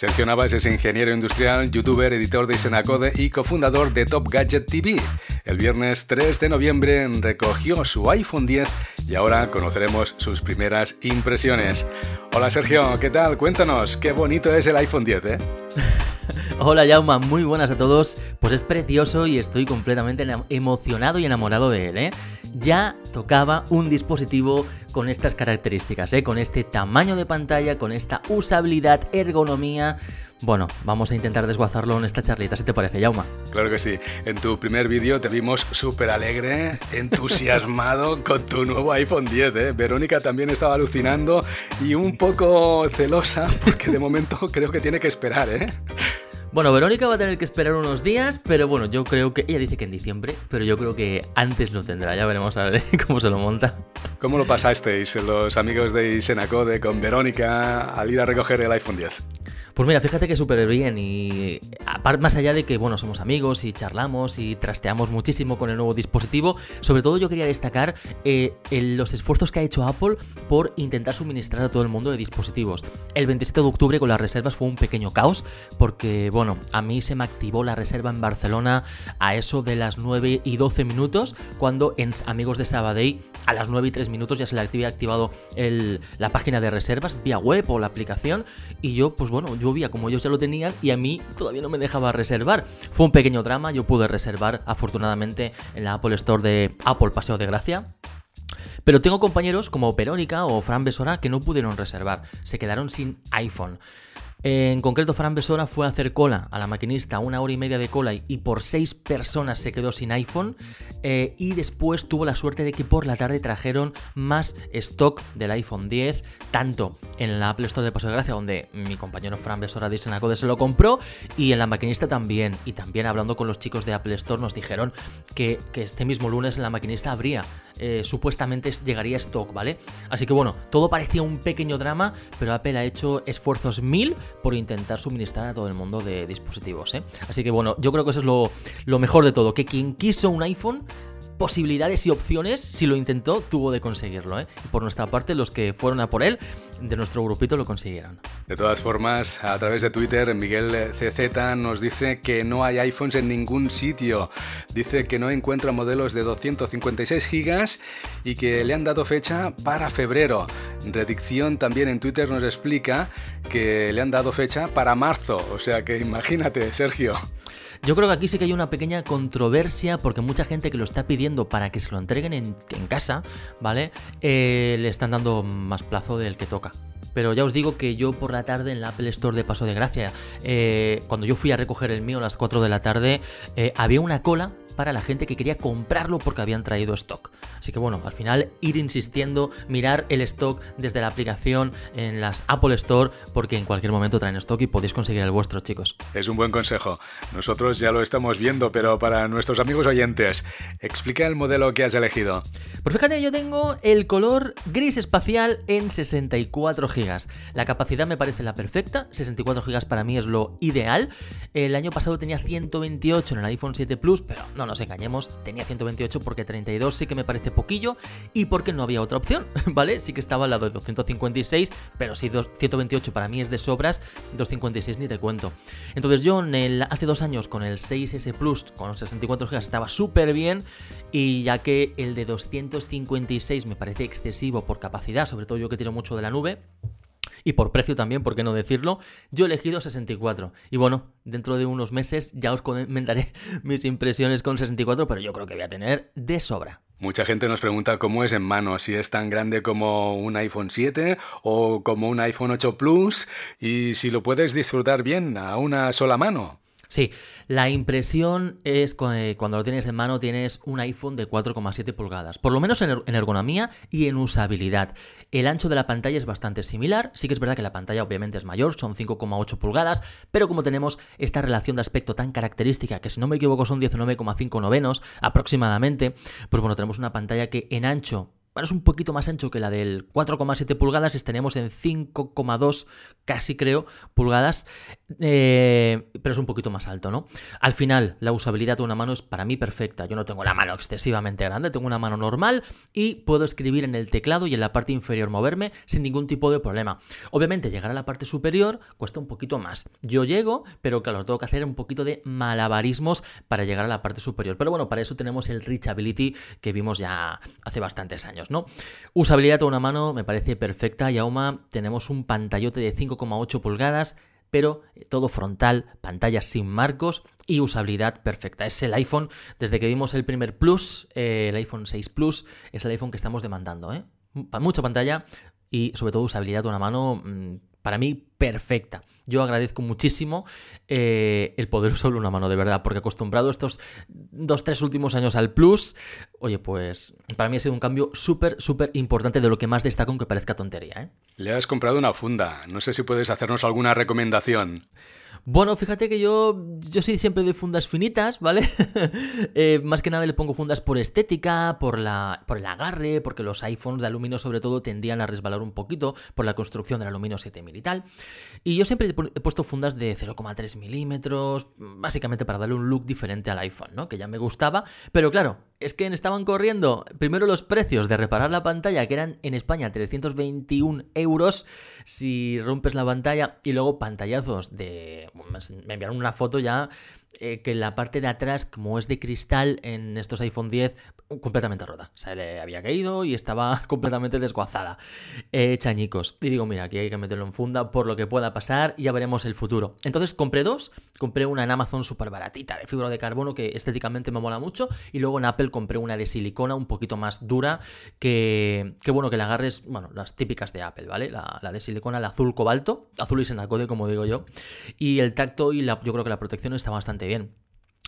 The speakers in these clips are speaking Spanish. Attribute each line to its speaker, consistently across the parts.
Speaker 1: Sergio Navas es ingeniero industrial, youtuber, editor de Senacode y cofundador de Top Gadget TV. El viernes 3 de noviembre recogió su iPhone 10 y ahora conoceremos sus primeras impresiones. Hola Sergio, ¿qué tal? Cuéntanos, qué bonito es el iPhone 10, ¿eh?
Speaker 2: Hola Jauma, muy buenas a todos. Pues es precioso y estoy completamente emocionado y enamorado de él, ¿eh? Ya tocaba un dispositivo con estas características, ¿eh? con este tamaño de pantalla, con esta usabilidad, ergonomía. Bueno, vamos a intentar desguazarlo en esta charlita, si te parece, Yauma.
Speaker 1: Claro que sí. En tu primer vídeo te vimos súper alegre, entusiasmado con tu nuevo iPhone 10. ¿eh? Verónica también estaba alucinando y un poco celosa porque de momento creo que tiene que esperar, ¿eh?
Speaker 2: Bueno, Verónica va a tener que esperar unos días, pero bueno, yo creo que. Ella dice que en diciembre, pero yo creo que antes lo tendrá. Ya veremos a ver cómo se lo monta.
Speaker 1: ¿Cómo lo pasasteis los amigos de Isenacode con Verónica al ir a recoger el iPhone 10?
Speaker 2: Pues mira, fíjate que súper bien y aparte más allá de que, bueno, somos amigos y charlamos y trasteamos muchísimo con el nuevo dispositivo, sobre todo yo quería destacar eh, los esfuerzos que ha hecho Apple por intentar suministrar a todo el mundo de dispositivos. El 27 de octubre con las reservas fue un pequeño caos porque, bueno, a mí se me activó la reserva en Barcelona a eso de las 9 y 12 minutos, cuando en Amigos de Sabadell a las 9 y 3 minutos ya se le había activado la página de reservas vía web o la aplicación y yo, pues bueno, yo como ellos ya lo tenían y a mí todavía no me dejaba reservar. Fue un pequeño drama, yo pude reservar afortunadamente en la Apple Store de Apple Paseo de Gracia. Pero tengo compañeros como Verónica o Fran Besora que no pudieron reservar, se quedaron sin iPhone. En concreto, Fran Besora fue a hacer cola a la maquinista, una hora y media de cola, y por seis personas se quedó sin iPhone. Eh, y después tuvo la suerte de que por la tarde trajeron más stock del iPhone 10, tanto en la Apple Store de Paso de Gracia, donde mi compañero Fran Besora de Senacode se lo compró, y en la maquinista también. Y también hablando con los chicos de Apple Store, nos dijeron que, este mismo lunes en la maquinista habría, eh, supuestamente llegaría stock, ¿vale? Así que bueno, todo parecía un pequeño drama, pero Apple ha hecho esfuerzos mil por intentar suministrar a todo el mundo de dispositivos. ¿eh? Así que bueno, yo creo que eso es lo, lo mejor de todo, que quien quiso un iPhone posibilidades y opciones, si lo intentó, tuvo de conseguirlo. ¿eh? Por nuestra parte, los que fueron a por él, de nuestro grupito, lo consiguieron.
Speaker 1: De todas formas, a través de Twitter, Miguel CZ nos dice que no hay iPhones en ningún sitio. Dice que no encuentra modelos de 256 gigas y que le han dado fecha para febrero. Redicción también en Twitter nos explica que le han dado fecha para marzo. O sea que imagínate, Sergio.
Speaker 2: Yo creo que aquí sí que hay una pequeña controversia porque mucha gente que lo está pidiendo para que se lo entreguen en, casa, ¿vale? Eh, le están dando más plazo del que toca. Pero ya os digo que yo por la tarde en la Apple Store de Paso de Gracia, eh, cuando yo fui a recoger el mío a las 4 de la tarde, eh, había una cola para la gente que quería comprarlo porque habían traído stock. Así que bueno, al final ir insistiendo, mirar el stock desde la aplicación en las Apple Store porque en cualquier momento traen stock y podéis conseguir el vuestro, chicos.
Speaker 1: Es un buen consejo. Nosotros ya lo estamos viendo, pero para nuestros amigos oyentes, explica el modelo que has elegido.
Speaker 2: Pues fíjate, yo tengo el color gris espacial en 64 GB. La capacidad me parece la perfecta, 64 GB para mí es lo ideal. El año pasado tenía 128 en el iPhone 7 Plus, pero no nos engañemos, tenía 128 porque 32 sí que me parece poquillo y porque no había otra opción, ¿vale? Sí que estaba al lado de 256, pero si 128 para mí es de sobras, 256 ni te cuento. Entonces yo en el, hace dos años con el 6S Plus, con 64 GB, estaba súper bien y ya que el de 256 me parece excesivo por capacidad, sobre todo yo que tiro mucho de la nube, y por precio también, ¿por qué no decirlo? Yo he elegido 64. Y bueno, dentro de unos meses ya os comentaré mis impresiones con 64, pero yo creo que voy a tener de sobra.
Speaker 1: Mucha gente nos pregunta cómo es en mano, si es tan grande como un iPhone 7 o como un iPhone 8 Plus y si lo puedes disfrutar bien a una sola mano.
Speaker 2: Sí, la impresión es cuando lo tienes en mano tienes un iPhone de 4,7 pulgadas, por lo menos er-, en ergonomía y en usabilidad. El ancho de la pantalla es bastante similar, sí que es verdad que la pantalla obviamente es mayor, son 5,8 pulgadas, pero como tenemos esta relación de aspecto tan característica, que si no me equivoco son 19,5 novenos aproximadamente, pues bueno, tenemos una pantalla que en ancho bueno, es un poquito más ancho que la del 4,7 pulgadas, estaremos en 5,2 casi creo pulgadas. Eh, pero es un poquito más alto, ¿no? Al final, la usabilidad de una mano es para mí perfecta. Yo no tengo la mano excesivamente grande, tengo una mano normal y puedo escribir en el teclado y en la parte inferior moverme sin ningún tipo de problema. Obviamente, llegar a la parte superior cuesta un poquito más. Yo llego, pero claro, tengo que hacer un poquito de malabarismos para llegar a la parte superior. Pero bueno, para eso tenemos el Reachability que vimos ya hace bastantes años, ¿no? Usabilidad de una mano me parece perfecta y aún tenemos un pantallote de 5,8 pulgadas pero eh, todo frontal, pantallas sin marcos y usabilidad perfecta. Es el iPhone, desde que vimos el primer Plus, eh, el iPhone 6 Plus, es el iPhone que estamos demandando. ¿eh? Mucha pantalla y sobre todo usabilidad de una mano mm, para mí perfecta. Yo agradezco muchísimo eh, el poder usar una mano, de verdad, porque acostumbrado estos dos, tres últimos años al Plus, oye, pues para mí ha sido un cambio súper, súper importante de lo que más destaco, aunque parezca tontería. ¿eh?
Speaker 1: Le has comprado una funda, no sé si puedes hacernos alguna recomendación.
Speaker 2: Bueno, fíjate que yo, yo soy siempre de fundas finitas, ¿vale? Eh, más que nada le pongo fundas por estética, por, la, por el agarre, porque los iPhones de aluminio sobre todo tendían a resbalar un poquito por la construcción del aluminio 7000 y tal. Y yo siempre he puesto fundas de 0,3 milímetros, básicamente para darle un look diferente al iPhone, ¿no? Que ya me gustaba, pero claro, es que estaban corriendo primero los precios de reparar la pantalla, que eran en España 321 euros si rompes la pantalla, y luego pantallazos de... Me enviaron una foto ya eh, que la parte de atrás, como es de cristal en estos iPhone 10, completamente rota. O sea, le había caído y estaba completamente desguazada. Eh, chañicos. Y digo, mira, aquí hay que meterlo en funda por lo que pueda pasar y ya veremos el futuro. Entonces compré dos. Compré una en Amazon súper baratita de fibra de carbono que estéticamente me mola mucho. Y luego en Apple compré una de silicona un poquito más dura que, que bueno, que la agarres, bueno, las típicas de Apple, ¿vale? La, de silicona, la azul cobalto, azul y senacode, como digo yo. Y el tacto y yo creo que la protección está bastante bien.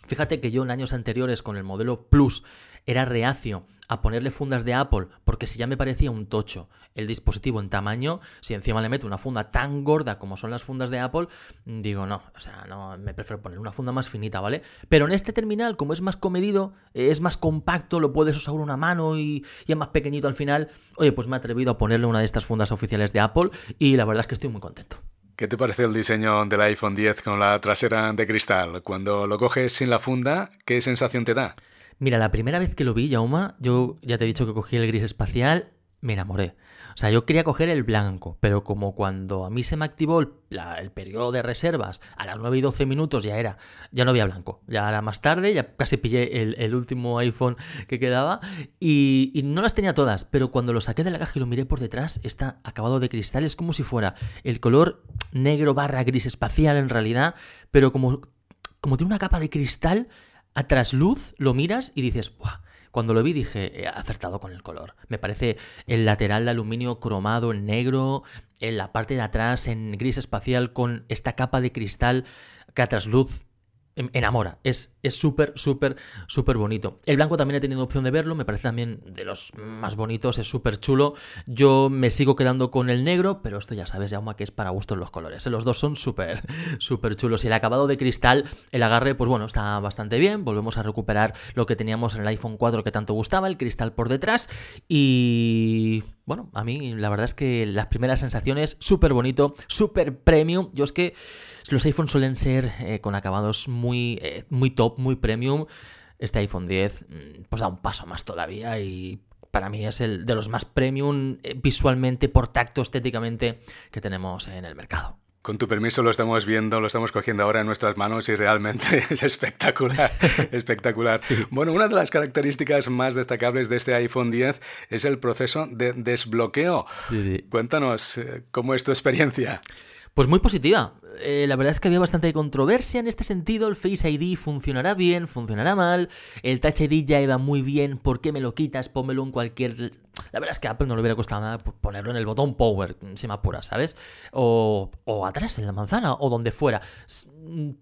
Speaker 2: Fíjate que yo en años anteriores con el modelo Plus era reacio a ponerle fundas de Apple porque si ya me parecía un tocho el dispositivo en tamaño, si encima le meto una funda tan gorda como son las fundas de Apple, digo no, o sea, no, me prefiero poner una funda más finita, ¿vale? Pero en este terminal, como es más comedido, es más compacto, lo puedes usar una mano y, y es más pequeñito al final, oye, pues me he atrevido a ponerle una de estas fundas oficiales de Apple y la verdad es que estoy muy contento.
Speaker 1: ¿Qué te parece el diseño del iPhone 10 con la trasera de cristal? Cuando lo coges sin la funda, ¿qué sensación te da?
Speaker 2: Mira, la primera vez que lo vi, Yauma, yo ya te he dicho que cogí el gris espacial, me enamoré. O sea, yo quería coger el blanco, pero como cuando a mí se me activó el, periodo de reservas, a las 9 y 12 minutos ya era, ya no había blanco, ya era más tarde, ya casi pillé el, último iPhone que quedaba y, no las tenía todas, pero cuando lo saqué de la caja y lo miré por detrás, está acabado de cristal, es como si fuera el color negro barra gris espacial en realidad, pero como, como tiene una capa de cristal, a trasluz lo miras y dices, ¡buah! Cuando lo vi dije, he acertado con el color. Me parece el lateral de aluminio cromado en negro, en la parte de atrás en gris espacial con esta capa de cristal que a trasluz enamora. Es súper, súper, súper bonito. El blanco también he tenido opción de verlo, me parece también de los más bonitos, es súper chulo. Yo me sigo quedando con el negro, pero esto ya sabes, Jauma, que es para gustos los colores. Los dos son súper, súper chulos. Y el acabado de cristal, el agarre, pues bueno, está bastante bien. Volvemos a recuperar lo que teníamos en el iPhone 4 que tanto gustaba, el cristal por detrás. Y bueno, a mí la verdad es que las primeras sensaciones, súper bonito, súper premium. Yo es que los iPhones suelen ser eh, con acabados muy, eh, muy top, muy premium. Este iPhone 10 mm, pues da un paso más todavía y para mí es el de los más premium eh, visualmente, por tacto, estéticamente que tenemos en el mercado.
Speaker 1: Con tu permiso lo estamos viendo, lo estamos cogiendo ahora en nuestras manos y realmente es espectacular, espectacular. Bueno, una de las características más destacables de este iPhone 10 es el proceso de desbloqueo. Cuéntanos, ¿cómo es tu experiencia?
Speaker 2: Pues muy positiva. Eh, la verdad es que había bastante controversia en este sentido. El Face ID funcionará bien, funcionará mal. El Touch ID ya iba muy bien. ¿Por qué me lo quitas? Pónmelo en cualquier. La verdad es que a Apple no le hubiera costado nada ponerlo en el botón Power, si me apura, ¿sabes? O, o atrás, en la manzana, o donde fuera.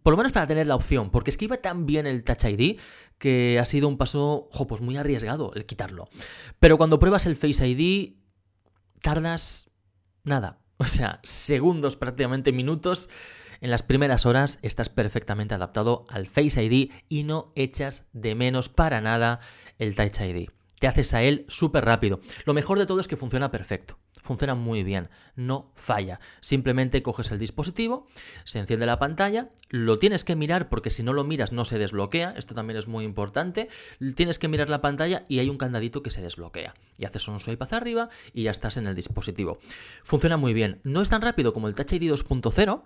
Speaker 2: Por lo menos para tener la opción, porque es que iba tan bien el Touch ID que ha sido un paso, pues muy arriesgado el quitarlo. Pero cuando pruebas el Face ID, tardas nada o sea, segundos, prácticamente minutos. En las primeras horas estás perfectamente adaptado al Face ID y no echas de menos para nada el Touch ID. Te haces a él súper rápido. Lo mejor de todo es que funciona perfecto. Funciona muy bien, no falla. Simplemente coges el dispositivo, se enciende la pantalla, lo tienes que mirar porque si no lo miras no se desbloquea, esto también es muy importante. Tienes que mirar la pantalla y hay un candadito que se desbloquea. Y haces un swipe hacia arriba y ya estás en el dispositivo. Funciona muy bien. No es tan rápido como el Touch ID 2.0,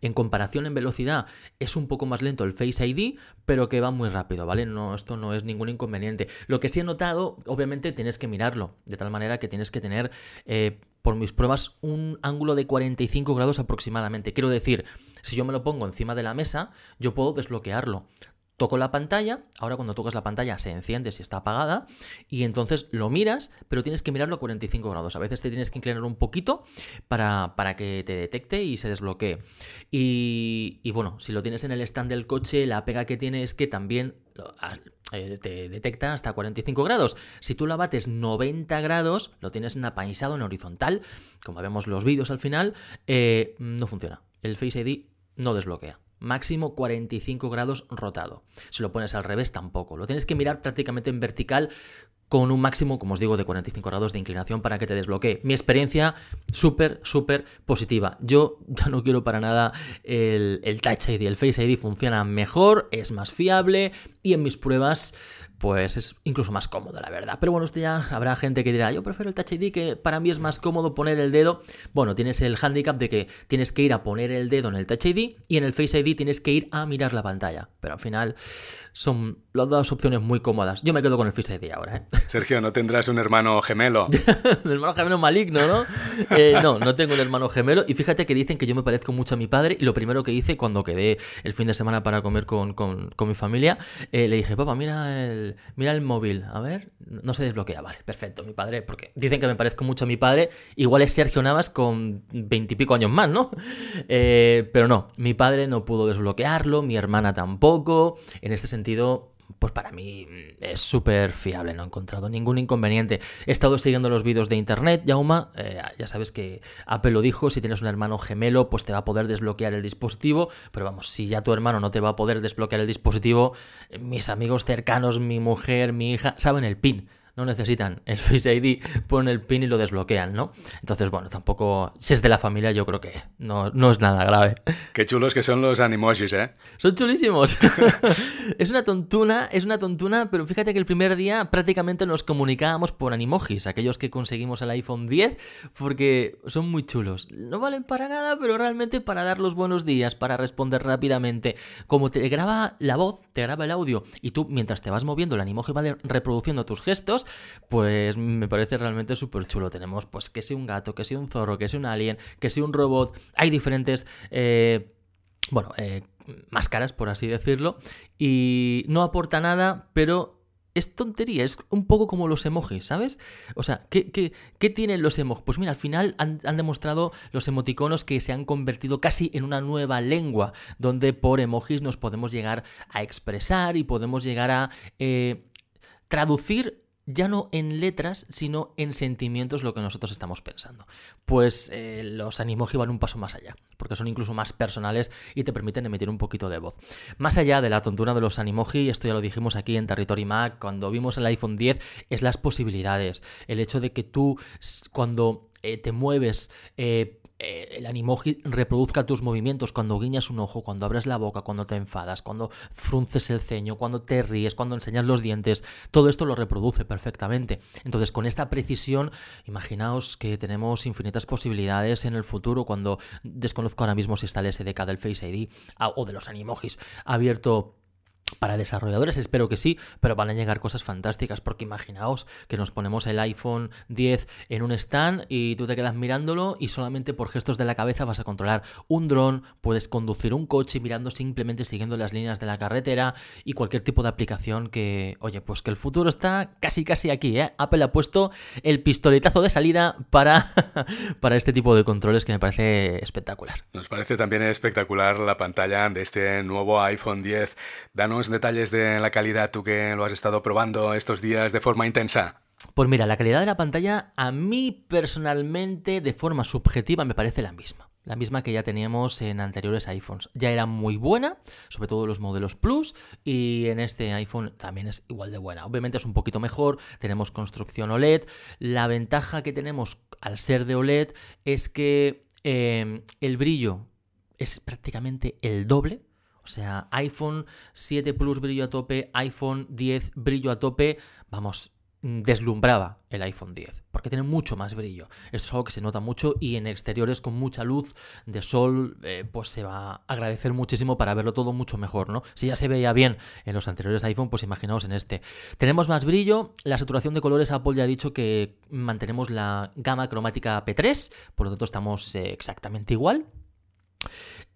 Speaker 2: en comparación en velocidad es un poco más lento el Face ID, pero que va muy rápido, ¿vale? No, esto no es ningún inconveniente. Lo que sí he notado, obviamente tienes que mirarlo, de tal manera que tienes que tener, eh, por mis pruebas, un ángulo de 45 grados aproximadamente. Quiero decir, si yo me lo pongo encima de la mesa, yo puedo desbloquearlo. Toco la pantalla, ahora cuando tocas la pantalla se enciende si está apagada y entonces lo miras, pero tienes que mirarlo a 45 grados. A veces te tienes que inclinar un poquito para, para que te detecte y se desbloquee. Y, y, bueno, si lo tienes en el stand del coche, la pega que tiene es que también eh, te detecta hasta 45 grados. Si tú la bates 90 grados, lo tienes en apaisado, en horizontal, como vemos los vídeos al final, eh, no funciona. El Face ID no desbloquea máximo 45 grados rotado. Si lo pones al revés, tampoco. Lo tienes que mirar prácticamente en vertical con un máximo, como os digo, de 45 grados de inclinación para que te desbloquee. Mi experiencia súper, súper positiva. Yo ya no quiero para nada el, el Touch ID, el Face ID funciona mejor, es más fiable y en mis pruebas pues es incluso más cómodo, la verdad. Pero bueno, esto ya habrá gente que dirá, yo prefiero el Touch ID, que para mí es más cómodo poner el dedo. Bueno, tienes el handicap de que tienes que ir a poner el dedo en el Touch ID y en el Face ID tienes que ir a mirar la pantalla. Pero al final son las dos opciones muy cómodas. Yo me quedo con el Face ID ahora. ¿eh?
Speaker 1: Sergio, ¿no tendrás un hermano gemelo?
Speaker 2: un hermano gemelo maligno, ¿no? Eh, no, no tengo un hermano gemelo. Y fíjate que dicen que yo me parezco mucho a mi padre. Y lo primero que hice cuando quedé el fin de semana para comer con, mi familia, eh, le dije, papá, mira el mira el móvil, a ver, no se desbloquea, vale, perfecto, mi padre, porque dicen que me parezco mucho a mi padre, igual es Sergio Navas con veintipico años más, ¿no? Eh, pero no, mi padre no pudo desbloquearlo, mi hermana tampoco, en este sentido pues para mí es súper fiable, no he encontrado ningún inconveniente. He estado siguiendo los vídeos de internet, Yauma, eh, ya sabes que Apple lo dijo, si tienes un hermano gemelo, pues te va a poder desbloquear el dispositivo, pero vamos, si ya tu hermano no te va a poder desbloquear el dispositivo, mis amigos cercanos, mi mujer, mi hija, saben el PIN no necesitan el Face ID, ponen el pin y lo desbloquean, ¿no? Entonces, bueno, tampoco, si es de la familia, yo creo que no, no es nada grave.
Speaker 1: Qué chulos que son los animojis, ¿eh?
Speaker 2: Son chulísimos. es una tontuna, es una tontuna, pero fíjate que el primer día prácticamente nos comunicábamos por animojis, aquellos que conseguimos el iPhone 10, porque son muy chulos. No valen para nada, pero realmente para dar los buenos días, para responder rápidamente. Como te graba la voz, te graba el audio, y tú mientras te vas moviendo, el animoji va reproduciendo tus gestos, pues me parece realmente súper chulo. Tenemos pues que sea un gato, que sea un zorro, que sea un alien, que sea un robot. Hay diferentes... Eh, bueno, eh, máscaras, por así decirlo, y no aporta nada, pero es tontería, es un poco como los emojis, ¿sabes? O sea, ¿qué, qué, tienen los emojis? Pues mira, al final han, demostrado los emoticonos que se han convertido casi en una nueva lengua, donde por emojis nos podemos llegar a expresar y podemos llegar a eh, traducir ya no en letras, sino en sentimientos lo que nosotros estamos pensando. Pues eh, los Animoji van un paso más allá, porque son incluso más personales y te permiten emitir un poquito de voz. Más allá de la tontura de los Animoji, esto ya lo dijimos aquí en Territory Mac, cuando vimos el iPhone 10, es las posibilidades. El hecho de que tú, cuando eh, te mueves, eh, el animoji reproduzca tus movimientos cuando guiñas un ojo, cuando abres la boca, cuando te enfadas, cuando frunces el ceño, cuando te ríes, cuando enseñas los dientes, todo esto lo reproduce perfectamente. Entonces, con esta precisión, imaginaos que tenemos infinitas posibilidades en el futuro cuando desconozco ahora mismo si está el SDK del Face ID ah, o de los animojis abierto para desarrolladores espero que sí, pero van a llegar cosas fantásticas, porque imaginaos que nos ponemos el iPhone 10 en un stand y tú te quedas mirándolo y solamente por gestos de la cabeza vas a controlar un dron, puedes conducir un coche mirando simplemente siguiendo las líneas de la carretera y cualquier tipo de aplicación que, oye, pues que el futuro está casi casi aquí, ¿eh? Apple ha puesto el pistoletazo de salida para, para este tipo de controles que me parece espectacular.
Speaker 1: Nos parece también espectacular la pantalla de este nuevo iPhone 10. Danos detalles de la calidad, tú que lo has estado probando estos días de forma intensa.
Speaker 2: Pues mira, la calidad de la pantalla a mí personalmente, de forma subjetiva, me parece la misma la misma que ya teníamos en anteriores iPhones. Ya era muy buena, sobre todo los modelos Plus, y en este iPhone también es igual de buena. Obviamente es un poquito mejor, tenemos construcción OLED. La ventaja que tenemos al ser de OLED es que eh, el brillo es prácticamente el doble. O sea, iPhone 7 Plus brillo a tope, iPhone 10 brillo a tope. Vamos, Mm, deslumbraba el iPhone 10, porque tiene mucho más brillo. Esto es algo que se nota mucho y en exteriores con mucha luz de sol, eh, pues se va a agradecer muchísimo para verlo todo mucho mejor, ¿no? Si ya se veía bien en los anteriores iPhone, pues imaginaos en este. Tenemos más brillo, la saturación de colores Apple ya ha dicho que mantenemos la gama cromática P3, por lo tanto estamos eh, exactamente igual.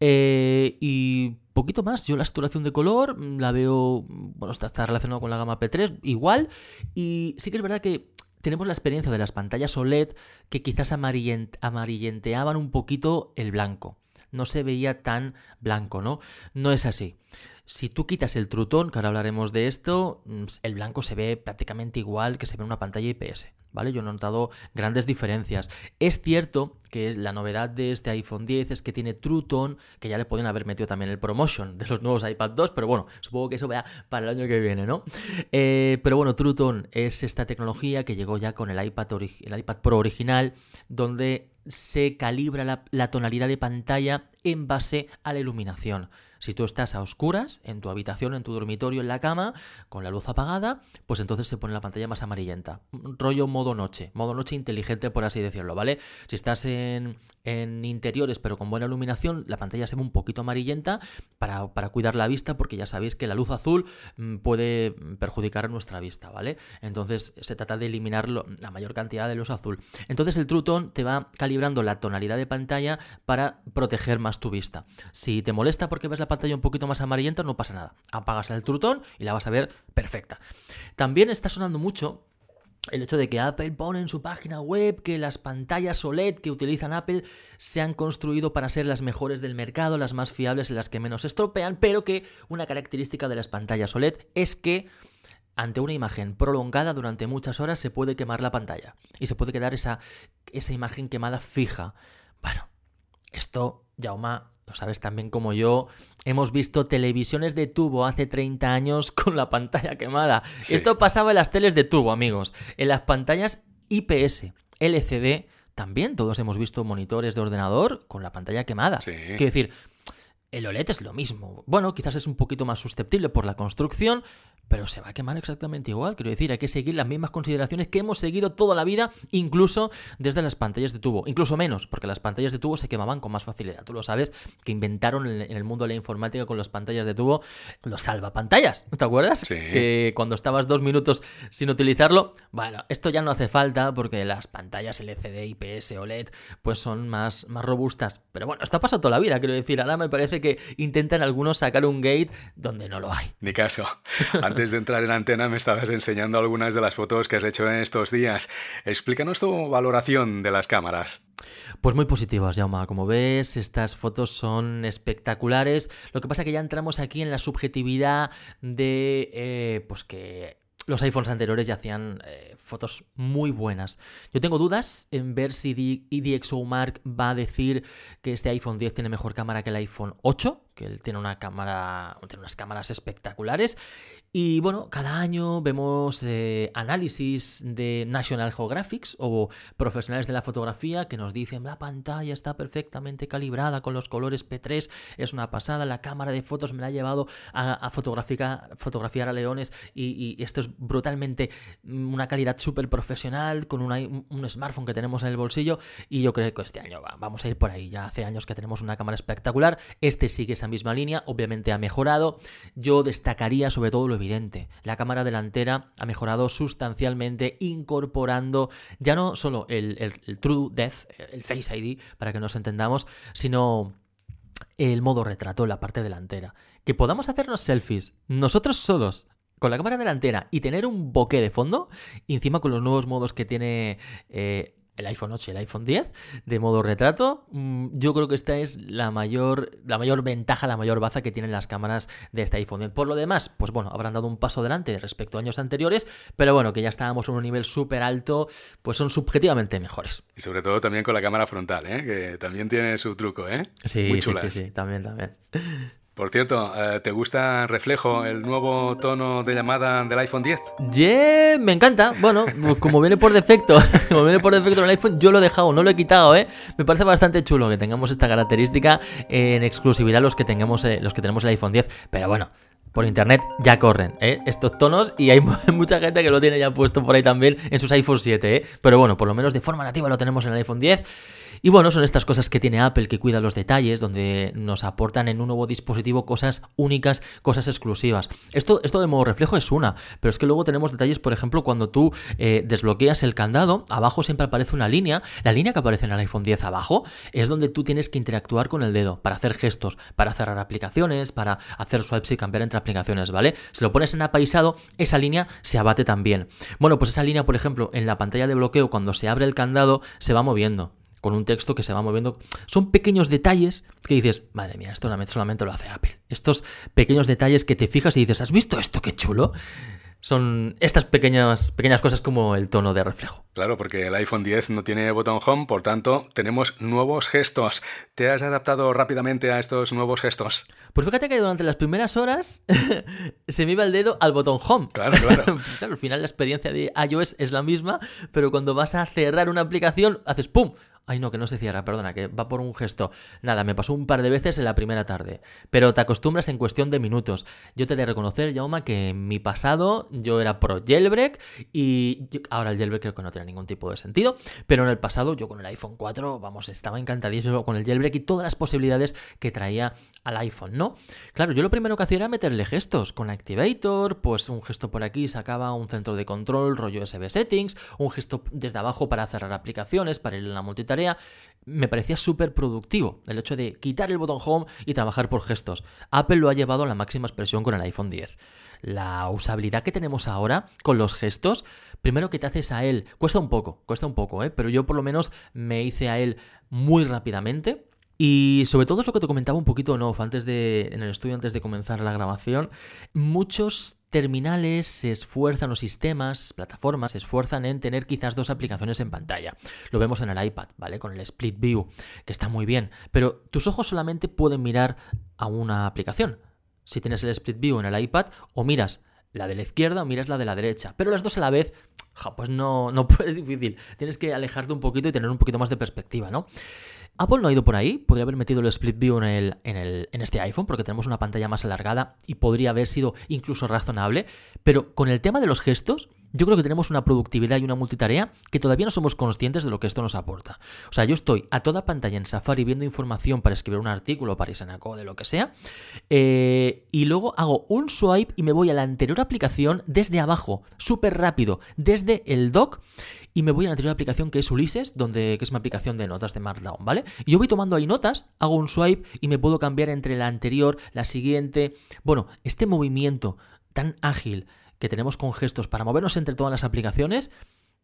Speaker 2: Eh, y poquito más. Yo la saturación de color mm, la veo, bueno, está, está relacionado con la gama P3 igual. Y sí que es verdad que tenemos la experiencia de las pantallas OLED que quizás amarillenteaban un poquito el blanco. No se veía tan blanco, ¿no? No es así. Si tú quitas el trutón, que ahora hablaremos de esto, mm, el blanco se ve prácticamente igual que se ve en una pantalla IPS. ¿vale? Yo he notado grandes diferencias. Es cierto que la novedad de este iPhone 10 es que tiene True que ya le pueden haber metido también el promotion de los nuevos iPad 2, pero bueno, supongo que eso vaya para el año que viene, ¿no? Eh, pero bueno, True Tone es esta tecnología que llegó ya con el iPad Pro original, donde se calibra la tonalidad de pantalla en base a la iluminación. Si tú estás a oscuras, en tu habitación, en tu dormitorio, en la cama, con la luz apagada, pues entonces se pone la pantalla más amarillenta. Rollo modo noche, modo noche inteligente, por así decirlo, ¿vale? Si estás en, interiores pero con buena iluminación, la pantalla se ve un poquito amarillenta para, cuidar la vista, porque ya sabéis que la luz azul mm, puede perjudicar nuestra vista, ¿vale? Entonces se trata de eliminar la mayor cantidad de luz azul. Entonces el True Tone te va calibrando la tonalidad de pantalla para proteger más tu vista. Si te molesta porque ves la pantalla un poquito más amarillenta, no pasa nada. Apagas el trutón y la vas a ver perfecta. También está sonando mucho el hecho de que Apple pone en su página web que las pantallas OLED que utilizan Apple se han construido para ser las mejores del mercado, las más fiables y las que menos estropean, pero que una característica de las pantallas OLED es que ante una imagen prolongada durante muchas horas se puede quemar la pantalla y se puede quedar esa, esa imagen quemada fija. Bueno, esto, Jauma, lo sabes también como yo, hemos visto televisiones de tubo hace 30 años con la pantalla quemada. Esto pasaba en las teles de tubo, amigos. En las pantallas IPS, LCD, también todos hemos visto monitores de ordenador con la pantalla quemada. Quiero decir, el OLED es lo mismo. Bueno, quizás es un poquito más susceptible por la construcción, pero se va a quemar exactamente igual. Quiero decir, hay que seguir las mismas consideraciones que hemos seguido toda la vida, incluso desde las pantallas de tubo. Incluso menos, porque las pantallas de tubo se quemaban con más facilidad. Tú lo sabes, que inventaron en el mundo de la informática con las pantallas de tubo los salvapantallas. ¿Te acuerdas?
Speaker 1: Sí.
Speaker 2: Que cuando estabas dos minutos sin utilizarlo, bueno, esto ya no hace falta porque las pantallas LCD, IPS, OLED, pues son más, más robustas. Pero bueno, esto ha pasado toda la vida, quiero decir. Ahora me parece que intentan algunos sacar un gate donde no lo hay.
Speaker 1: Ni caso. Antes de entrar en antena me estabas enseñando algunas de las fotos que has hecho en estos días. Explícanos tu valoración de las cámaras.
Speaker 2: Pues muy positivas, Jauma. Como ves, estas fotos son espectaculares. Lo que pasa es que ya entramos aquí en la subjetividad de eh, pues que los iPhones anteriores ya hacían eh, fotos muy buenas. Yo tengo dudas en ver si IDXO va a decir que este iPhone 10 tiene mejor cámara que el iPhone 8, que él tiene una cámara, tiene unas cámaras espectaculares. Y bueno, cada año vemos eh, análisis de National Geographic o profesionales de la fotografía que nos dicen la pantalla está perfectamente calibrada con los colores P3, es una pasada, la cámara de fotos me la ha llevado a, fotografiar a leones y, esto es brutalmente mm, una calidad súper profesional con un smartphone que tenemos en el bolsillo y yo creo que este año vamos a ir por ahí, ya hace años que tenemos una cámara espectacular, este sigue esa misma línea, obviamente ha mejorado, yo destacaría sobre todo lo evidente. La cámara delantera ha mejorado sustancialmente incorporando ya no solo el, True Depth, el Face ID, para que nos entendamos, sino el modo retrato en la parte delantera. Que podamos hacernos selfies nosotros solos con la cámara delantera y tener un bokeh de fondo, encima con los nuevos modos que tiene eh, el iPhone 8 y el iPhone 10 de modo retrato. Mm, yo creo que esta es la mayor, la mayor ventaja, la mayor baza que tienen las cámaras de este iPhone 10. Por lo demás, pues bueno, habrán dado un paso adelante respecto a años anteriores, pero bueno, que ya estábamos en un nivel súper alto, pues son subjetivamente mejores.
Speaker 1: Y sobre todo también con la cámara frontal, ¿eh? que también tiene su truco, ¿eh?
Speaker 2: Sí, Muy sí, sí, sí, también, también.
Speaker 1: Por cierto, eh, ¿te gusta Reflejo, el nuevo tono de llamada del iPhone 10?
Speaker 2: Yeah, me encanta. Bueno, pues como viene por defecto, como viene por defecto en el iPhone, yo lo he dejado, no lo he quitado, ¿eh? Me parece bastante chulo que tengamos esta característica en exclusividad los que tengamos, eh, los que tenemos el iPhone 10. Pero bueno, por internet ya corren ¿eh? estos tonos y hay mucha gente que lo tiene ya puesto por ahí también en sus iPhone 7, ¿eh? pero bueno, por lo menos de forma nativa lo tenemos en el iPhone 10 y bueno, son estas cosas que tiene Apple que cuida los detalles, donde nos aportan en un nuevo dispositivo cosas únicas, cosas exclusivas. Esto, esto de modo reflejo es una, pero es que luego tenemos detalles, por ejemplo, cuando tú eh, desbloqueas el candado, abajo siempre aparece una línea. La línea que aparece en el iPhone 10 abajo es donde tú tienes que interactuar con el dedo para hacer gestos, para cerrar aplicaciones, para hacer swipes y cambiar entre aplicaciones, ¿vale? Si lo pones en apaisado, esa línea se abate también. Bueno, pues esa línea, por ejemplo, en la pantalla de bloqueo, cuando se abre el candado, se va moviendo con un texto que se va moviendo. Son pequeños detalles que dices, madre mía, esto solamente lo hace Apple. Estos pequeños detalles que te fijas y dices, ¿has visto esto? ¡Qué chulo! Son estas pequeñas, pequeñas cosas como el tono de reflejo.
Speaker 1: Claro, porque el iPhone 10 no tiene botón home, por tanto, tenemos nuevos gestos. ¿Te has adaptado rápidamente a estos nuevos gestos?
Speaker 2: Pues fíjate que durante las primeras horas se me iba el dedo al botón home.
Speaker 1: Claro, claro.
Speaker 2: claro, al final la experiencia de iOS es la misma, pero cuando vas a cerrar una aplicación, haces ¡pum! Ay, no, que no se cierra, perdona, que va por un gesto. Nada, me pasó un par de veces en la primera tarde. Pero te acostumbras en cuestión de minutos. Yo te de reconocer, Jauma, que en mi pasado yo era pro jailbreak y ahora el jailbreak creo que no tiene ningún tipo de sentido. Pero en el pasado yo con el iPhone 4, vamos, estaba encantadísimo con el jailbreak y todas las posibilidades que traía al iPhone, ¿no? Claro, yo lo primero que hacía era meterle gestos. Con Activator, pues un gesto por aquí sacaba un centro de control, rollo USB settings, un gesto desde abajo para cerrar aplicaciones, para ir en la multitarea me parecía súper productivo el hecho de quitar el botón home y trabajar por gestos. Apple lo ha llevado a la máxima expresión con el iPhone 10. La usabilidad que tenemos ahora con los gestos, primero que te haces a él, cuesta un poco, cuesta un poco, ¿eh? pero yo por lo menos me hice a él muy rápidamente. Y sobre todo es lo que te comentaba un poquito no antes de, en el estudio antes de comenzar la grabación. Muchos terminales se esfuerzan, o sistemas, plataformas, se esfuerzan en tener quizás dos aplicaciones en pantalla. Lo vemos en el iPad, ¿vale? Con el Split View, que está muy bien. Pero tus ojos solamente pueden mirar a una aplicación. Si tienes el Split View en el iPad, o miras la de la izquierda o miras la de la derecha. Pero las dos a la vez, pues no, no puede, difícil. Tienes que alejarte un poquito y tener un poquito más de perspectiva, ¿no? Apple no ha ido por ahí, podría haber metido el Split View en, este iPhone porque tenemos una pantalla más alargada y podría haber sido incluso razonable, pero con el tema de los gestos, yo creo que tenemos una productividad y una multitarea que todavía no somos conscientes de lo que esto nos aporta. O sea, yo estoy a toda pantalla en Safari viendo información para escribir un artículo, para irse de lo que sea, eh, y luego hago un swipe y me voy a la anterior aplicación desde abajo, súper rápido, desde el dock y me voy a la anterior aplicación que es Ulises, donde, que es una aplicación de notas de Markdown, ¿vale? Y yo voy tomando ahí notas, hago un swipe y me puedo cambiar entre la anterior, la siguiente. Bueno, este movimiento tan ágil que tenemos con gestos para movernos entre todas las aplicaciones,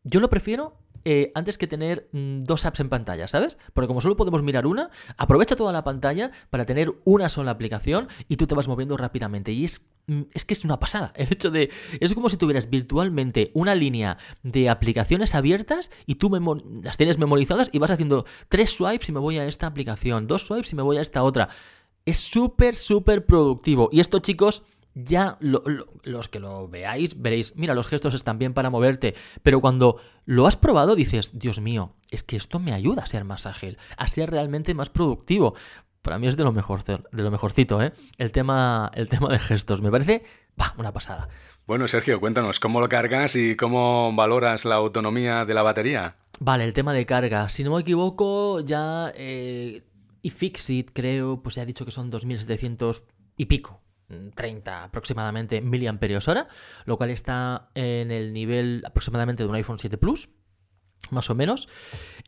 Speaker 2: yo lo prefiero eh, antes que tener mm, dos apps en pantalla, ¿sabes? Porque como solo podemos mirar una, aprovecha toda la pantalla para tener una sola aplicación y tú te vas moviendo rápidamente. Y es, mm, es que es una pasada. El hecho de. Es como si tuvieras virtualmente una línea de aplicaciones abiertas y tú las tienes memorizadas y vas haciendo tres swipes y me voy a esta aplicación, dos swipes y me voy a esta otra. Es súper, súper productivo. Y esto, chicos ya los que lo veáis veréis, mira, los gestos están bien para moverte, pero cuando lo has probado dices, Dios mío, es que esto me ayuda a ser más ágil, a ser realmente más productivo. Para mí es de lo mejor, de lo mejorcito, ¿eh? El tema, el tema de gestos, me parece una pasada.
Speaker 1: Bueno, Sergio, cuéntanos, ¿cómo lo cargas y cómo valoras la autonomía de la batería?
Speaker 2: Vale, el tema de carga. Si no me equivoco, ya eh, iFixit, creo, pues se ha dicho que son 2700 y pico 30 aproximadamente miliamperios hora, lo cual está en el nivel aproximadamente de un iPhone 7 Plus, más o menos.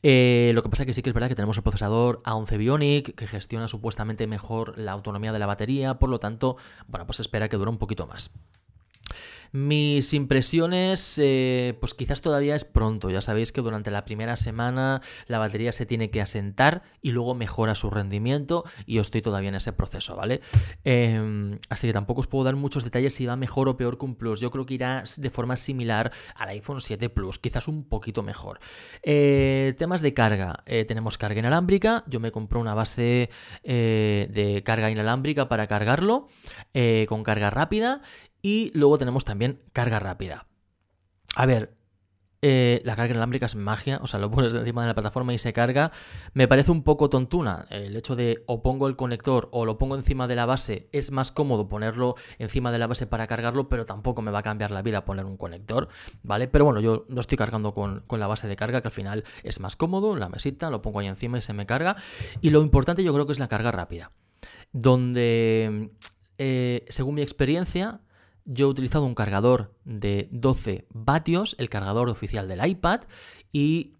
Speaker 2: Eh, lo que pasa es que sí que es verdad que tenemos el procesador A11 Bionic, que gestiona supuestamente mejor la autonomía de la batería, por lo tanto, bueno, pues espera que dure un poquito más. Mis impresiones, eh, pues quizás todavía es pronto. Ya sabéis que durante la primera semana la batería se tiene que asentar y luego mejora su rendimiento y yo estoy todavía en ese proceso, ¿vale? Em, así que tampoco os puedo dar muchos detalles si va mejor o peor que un Plus. Yo creo que irá de forma similar al iPhone 7 Plus, quizás un poquito mejor. Eh, temas de carga. Eh, tenemos carga inalámbrica. Yo me compré una base de carga inalámbrica para cargarlo con carga rápida y luego tenemos también carga rápida. A ver, eh, la carga inalámbrica es magia, o sea, lo pones encima de la plataforma y se carga. Me parece un poco tontuna el hecho de o pongo el conector o lo pongo encima de la base. Es más cómodo ponerlo encima de la base para cargarlo, pero tampoco me va a cambiar la vida poner un conector, ¿vale? Pero bueno, yo lo estoy cargando con, la base de carga, que al final es más cómodo, la mesita, lo pongo ahí encima y se me carga. Y lo importante yo creo que es la carga rápida, donde, eh, según mi experiencia, yo he utilizado un cargador de 12 vatios, el cargador oficial del iPad, y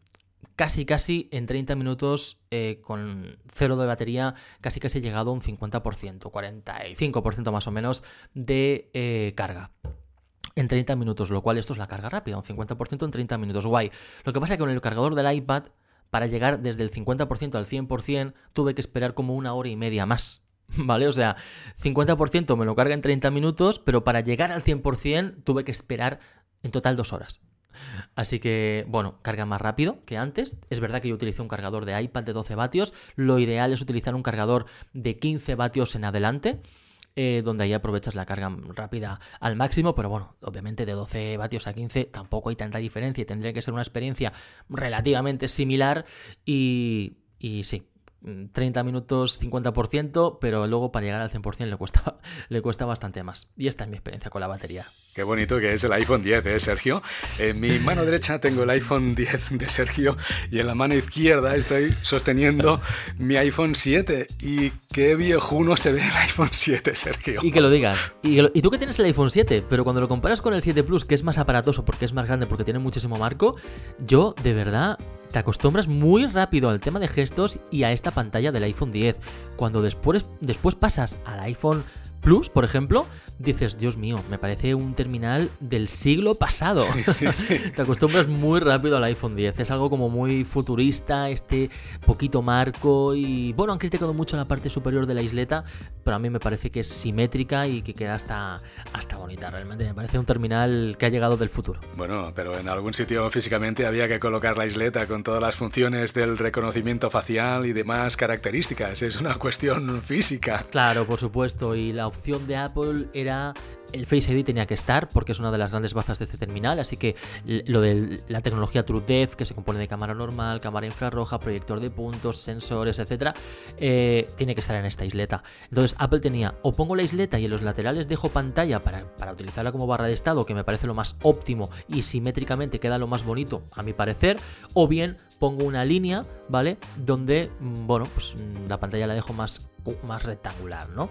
Speaker 2: casi casi en 30 minutos eh, con cero de batería, casi casi he llegado a un 50%, 45% más o menos de eh, carga. En 30 minutos, lo cual esto es la carga rápida, un 50% en 30 minutos, guay. Lo que pasa es que con el cargador del iPad, para llegar desde el 50% al 100%, tuve que esperar como una hora y media más. ¿vale? O sea, 50% me lo carga en 30 minutos, pero para llegar al 100% tuve que esperar en total dos horas. Así que, bueno, carga más rápido que antes. Es verdad que yo utilicé un cargador de iPad de 12 vatios. Lo ideal es utilizar un cargador de 15 vatios en adelante. Eh, donde ahí aprovechas la carga rápida al máximo, pero bueno, obviamente de 12 vatios a 15 tampoco hay tanta diferencia tendría que ser una experiencia relativamente similar y, y sí, 30 minutos 50%, pero luego para llegar al 100% le cuesta, le cuesta bastante más. Y esta es mi experiencia con la batería.
Speaker 1: Qué bonito que es el iPhone 10, ¿eh, Sergio? En mi mano derecha tengo el iPhone 10 de Sergio y en la mano izquierda estoy sosteniendo mi iPhone 7. Y qué viejuno se ve el iPhone 7, Sergio.
Speaker 2: Y que lo digas. Y, y tú que tienes el iPhone 7, pero cuando lo comparas con el 7 Plus, que es más aparatoso porque es más grande, porque tiene muchísimo marco, yo de verdad te acostumbras muy rápido al tema de gestos y a esta pantalla del iPhone 10. Cuando después, después pasas al iPhone Plus, por ejemplo, dices, Dios mío, me parece un terminal del siglo pasado. Te acostumbras muy rápido al iPhone 10. Es algo como muy futurista, este poquito marco y bueno, han criticado mucho la parte superior de la isleta, pero a mí me parece que es simétrica y que queda hasta, hasta bonita. Realmente me parece un terminal que ha llegado del futuro.
Speaker 1: Bueno, pero en algún sitio físicamente había que colocar la isleta con todas las funciones del reconocimiento facial y demás características. Es una cuestión física.
Speaker 2: Claro, por supuesto. Y la opción de Apple era el Face ID tenía que estar porque es una de las grandes bazas de este terminal, así que lo de la tecnología TrueDepth, que se compone de cámara normal, cámara infrarroja, proyector de puntos, sensores, etcétera, eh, tiene que estar en esta isleta. Entonces Apple tenía o pongo la isleta y en los laterales dejo pantalla para, para utilizarla como barra de estado, que me parece lo más óptimo y simétricamente queda lo más bonito, a mi parecer, o bien pongo una línea, ¿vale? Donde, mm, bueno, pues mm, la pantalla la dejo más, más rectangular, ¿no?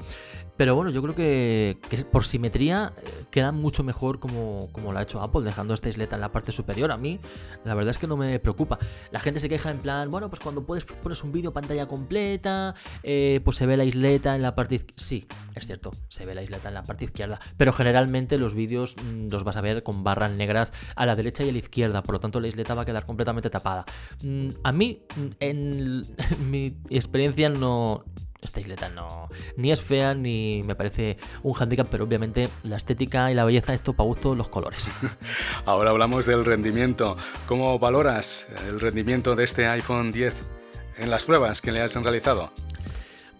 Speaker 2: Pero bueno, yo creo que, por simetría eh, queda mucho mejor como, como lo ha hecho Apple, dejando esta isleta en la parte superior. A mí, la verdad es que no me preocupa. La gente se queja en plan, bueno, pues cuando puedes pones un vídeo pantalla completa, eh, pues se ve la isleta en la parte Sí, es cierto, se ve la isleta en la parte izquierda. Pero generalmente los vídeos mm, los vas a ver con barras negras a la derecha y a la izquierda. Por lo tanto, la isleta va a quedar completamente tapada. Mm, a mí, mm, en mi experiencia, no esta isleta no ni es fea ni me parece un handicap, pero obviamente la estética y la belleza esto para gusto los colores.
Speaker 1: Ahora hablamos del rendimiento. ¿Cómo valoras el rendimiento de este iPhone 10 en las pruebas que le has realizado?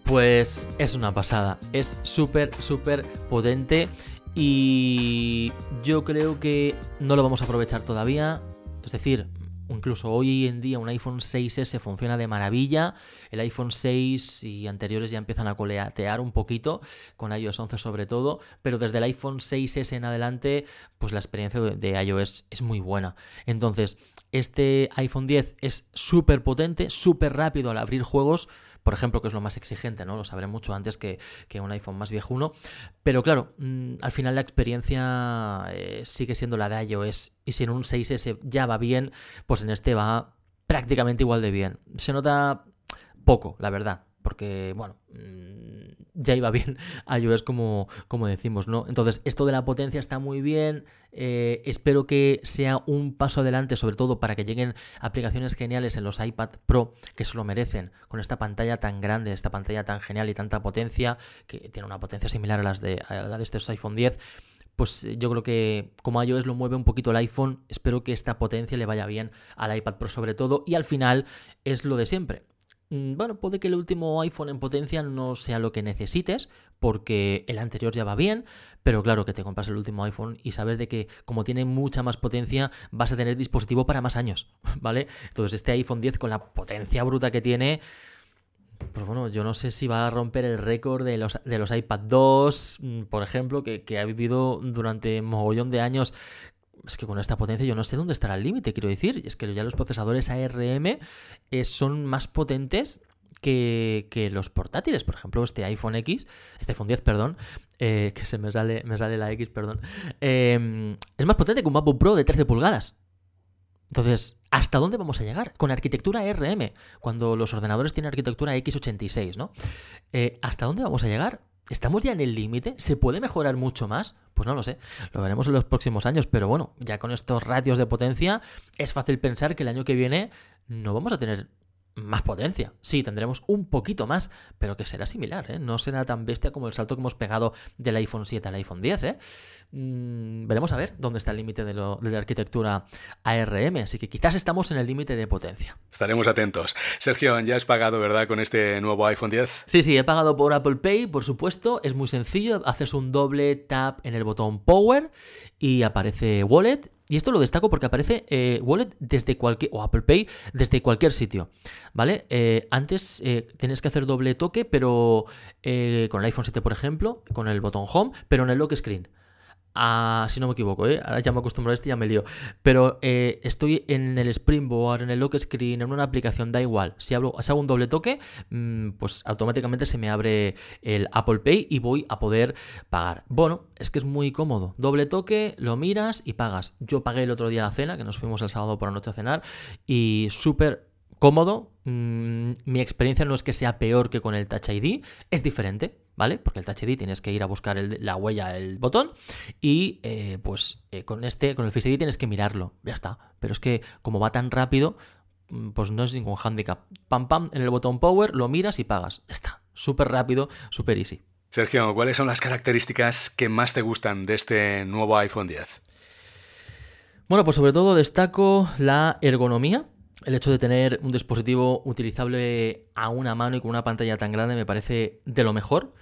Speaker 2: Pues es una pasada, es súper, súper potente y yo creo que no lo vamos a aprovechar todavía. Es decir, Incluso hoy en día un iPhone 6S funciona de maravilla. El iPhone 6 y anteriores ya empiezan a coleatear un poquito, con iOS 11 sobre todo, pero desde el iPhone 6S en adelante, pues la experiencia de iOS es muy buena. Entonces, este iPhone 10 es súper potente, súper rápido al abrir juegos por ejemplo, que es lo más exigente, ¿no? Lo sabré mucho antes que, un iPhone más viejuno. Pero claro, mm, al final la experiencia eh, sigue siendo la de iOS. Y si en un 6S ya va bien, pues en este va prácticamente igual de bien. Se nota poco, la verdad. Porque, bueno, mm, ya iba bien iOS como, como decimos, ¿no? Entonces, esto de la potencia está muy bien. Eh, espero que sea un paso adelante, sobre todo para que lleguen aplicaciones geniales en los iPad Pro que se lo merecen, con esta pantalla tan grande, esta pantalla tan genial y tanta potencia, que tiene una potencia similar a, las de, a la de estos iPhone 10 pues yo creo que como iOS lo mueve un poquito el iPhone, espero que esta potencia le vaya bien al iPad Pro sobre todo y al final es lo de siempre. Mm, bueno, puede que el último iPhone en potencia no sea lo que necesites, porque el anterior ya va bien, pero claro que te compras el último iPhone y sabes de que como tiene mucha más potencia, vas a tener dispositivo para más años, ¿vale? Entonces este iPhone 10 con la potencia bruta que tiene, pues bueno, yo no sé si va a romper el récord de los, de los iPad 2, mm, por ejemplo, que, que ha vivido durante mogollón de años es que con esta potencia yo no sé dónde estará el límite, quiero decir. Es que ya los procesadores ARM eh, son más potentes que, los portátiles. Por ejemplo, este iPhone X, este iPhone 10, perdón, eh, que se me sale, me sale la X, perdón, em, es más potente que un MacBook Pro de 13 pulgadas. Entonces, ¿hasta dónde vamos a llegar? Con arquitectura ARM, cuando los ordenadores tienen arquitectura x86, ¿no? Eh, ¿Hasta dónde vamos a llegar? ¿Estamos ya en el límite? ¿Se puede mejorar mucho más? Pues no lo sé, lo veremos en los próximos años, pero bueno, ya con estos ratios de potencia es fácil pensar que el año que viene no vamos a tener más potencia. Sí, tendremos un poquito más, pero que será similar, ¿eh? No será tan bestia como el salto que hemos pegado del iPhone 7 al iPhone 10, ¿eh? Mm, veremos a ver dónde está el límite de, de, la arquitectura ARM, así que quizás estamos en el límite de potencia.
Speaker 1: Estaremos atentos. Sergio, ya has pagado, ¿verdad, con este nuevo iPhone 10?
Speaker 2: Sí, sí, he pagado por Apple Pay, por supuesto. Es muy sencillo, haces un doble tap en el botón Power y aparece Wallet y esto lo destaco porque aparece eh, Wallet desde cualquier, o Apple Pay desde cualquier sitio, ¿vale? Eh, antes eh, tienes que hacer doble toque, pero con el iPhone 7, por ejemplo, con el botón Home, pero en el lock screen si no me equivoco, ¿eh? ahora ya me acostumbro a este y ya me lío. Pero eh, estoy en el Springboard, en el lock screen, en una aplicación, da igual. Si, hago un doble toque, mm, pues automáticamente se me abre el Apple Pay y voy a poder pagar. Bueno, es que es muy cómodo. Doble toque, lo miras y pagas. Yo pagué el otro día la cena, que nos fuimos el sábado por la noche a cenar, y súper cómodo. Mm, mi experiencia no es que sea peor que con el Touch ID, es diferente, ¿vale? Porque el Touch ID tienes que ir a buscar la huella del botón y eh, pues eh, con este, con el Face ID tienes que mirarlo, ya está. Pero es que como va tan rápido, mm, pues no es ningún handicap. Pam, pam, en el botón Power lo miras y pagas, ya está. Súper rápido, súper easy.
Speaker 1: Sergio, ¿cuáles son las características que más te gustan de este nuevo iPhone 10?
Speaker 2: Bueno, pues sobre todo destaco la ergonomía el hecho de tener un dispositivo utilizable a una mano y con una pantalla tan grande me parece de lo mejor.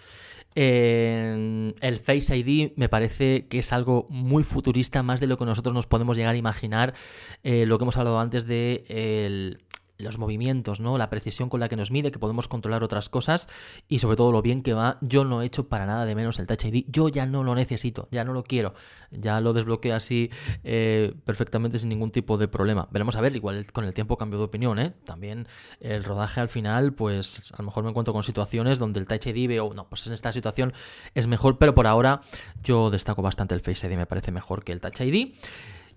Speaker 2: el Face ID me parece que es algo muy futurista, más de lo que nosotros nos podemos llegar a imaginar. Eh, lo que hemos hablado antes de el, los movimientos, ¿no? La precisión con la que nos mide, que podemos controlar otras cosas y sobre todo lo bien que va. Yo no he hecho para nada de menos el Touch ID. Yo ya no lo necesito, ya no lo quiero. Ya lo desbloqueo así eh, perfectamente sin ningún tipo de problema. Veremos a ver, igual con el tiempo cambio de opinión, ¿eh? También el rodaje al final, pues a lo mejor me encuentro con situaciones donde el Touch ID veo, no, pues en esta situación es mejor, pero por ahora yo destaco bastante el Face ID, me parece mejor que el Touch ID.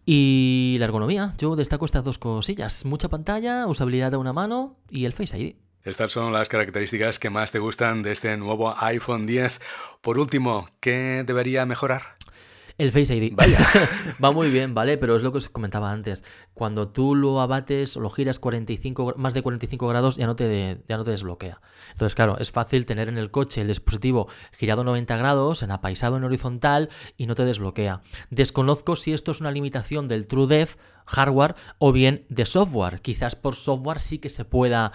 Speaker 2: Y la ergonomía, yo destaco estas dos cosillas. Mucha pantalla, usabilidad de una mano y el Face ID.
Speaker 1: Estas son las características que más te gustan de este nuevo iPhone 10. Por último, ¿qué debería mejorar?
Speaker 2: El Face ID. Vaya. Va muy bien, ¿vale? Pero es lo que os comentaba antes. Cuando tú lo abates o lo giras 45, más de 45 grados, ya no, te, ya no te desbloquea. Entonces, claro, es fácil tener en el coche el dispositivo girado 90 grados, en apaisado en horizontal y no te desbloquea. Desconozco si esto es una limitación del TrueDev hardware o bien de software. Quizás por software sí que se pueda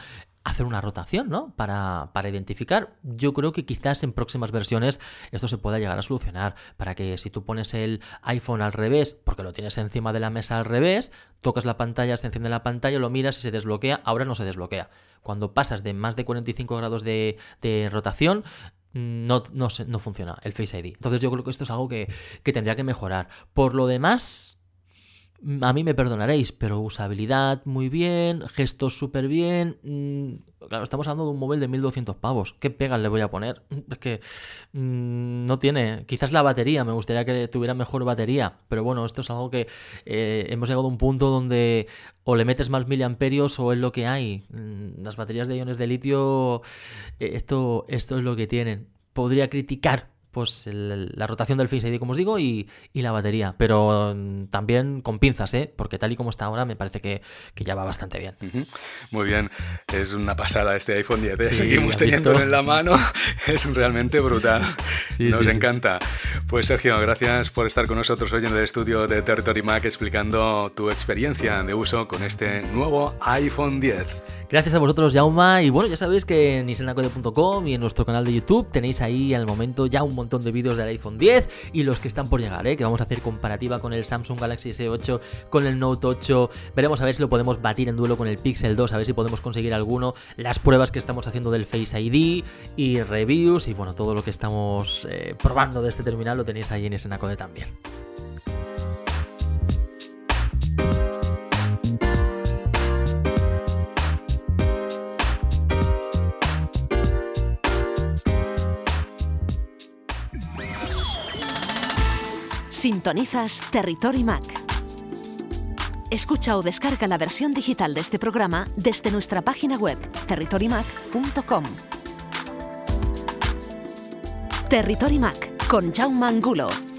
Speaker 2: hacer una rotación, ¿no? Para, para, identificar. Yo creo que quizás en próximas versiones esto se pueda llegar a solucionar. Para que si tú pones el iPhone al revés, porque lo tienes encima de la mesa al revés, tocas la pantalla, se enciende la pantalla, lo miras y se desbloquea. Ahora no se desbloquea. Cuando pasas de más de 45 grados de, de rotación, no, no, no, funciona el Face ID. Entonces yo creo que esto es algo que, que tendría que mejorar. Por lo demás, a mí me perdonaréis, pero usabilidad muy bien, gestos súper bien. Mm, claro, estamos hablando de un móvil de 1200 pavos. ¿Qué pegas le voy a poner? Es que mm, no tiene. Quizás la batería, me gustaría que tuviera mejor batería. Pero bueno, esto es algo que eh, hemos llegado a un punto donde o le metes más miliamperios o es lo que hay. Mm, las baterías de iones de litio, eh, esto, esto es lo que tienen. podría criticar pues la rotación del Face ID, como os digo, y, la batería. Pero mm, también con pinzas, ¿eh? Porque tal y como está ahora, me parece que, ya va bastante bien.
Speaker 1: Muy bien, es una pasada este iPhone 10. ¿eh? Seguimos teniéndolo en la mano, es realmente brutal. Nos encanta. Pues Sergio, gracias por estar con nosotros hoy en el estudio de Territory Mac explicando tu experiencia de uso con este nuevo iPhone 10.
Speaker 2: Gracias a vosotros, Jauma. Y bueno, ya sabéis que en isenacode.com y en nuestro canal de YouTube tenéis ahí al momento ya un montón de vídeos del iPhone 10 y los que están por llegar, ¿eh? que vamos a hacer comparativa con el Samsung Galaxy S8, con el Note 8. Veremos a ver si lo podemos batir en duelo con el Pixel 2, a ver si podemos conseguir alguno. Las pruebas que estamos haciendo del Face ID y reviews y bueno, todo lo que estamos eh, probando de este terminal lo tenéis ahí en Isenacode también.
Speaker 3: Sintonizas Territory Mac. Escucha o descarga la versión digital de este programa desde nuestra página web territorymac.com. Territory Mac con Jaume Angulo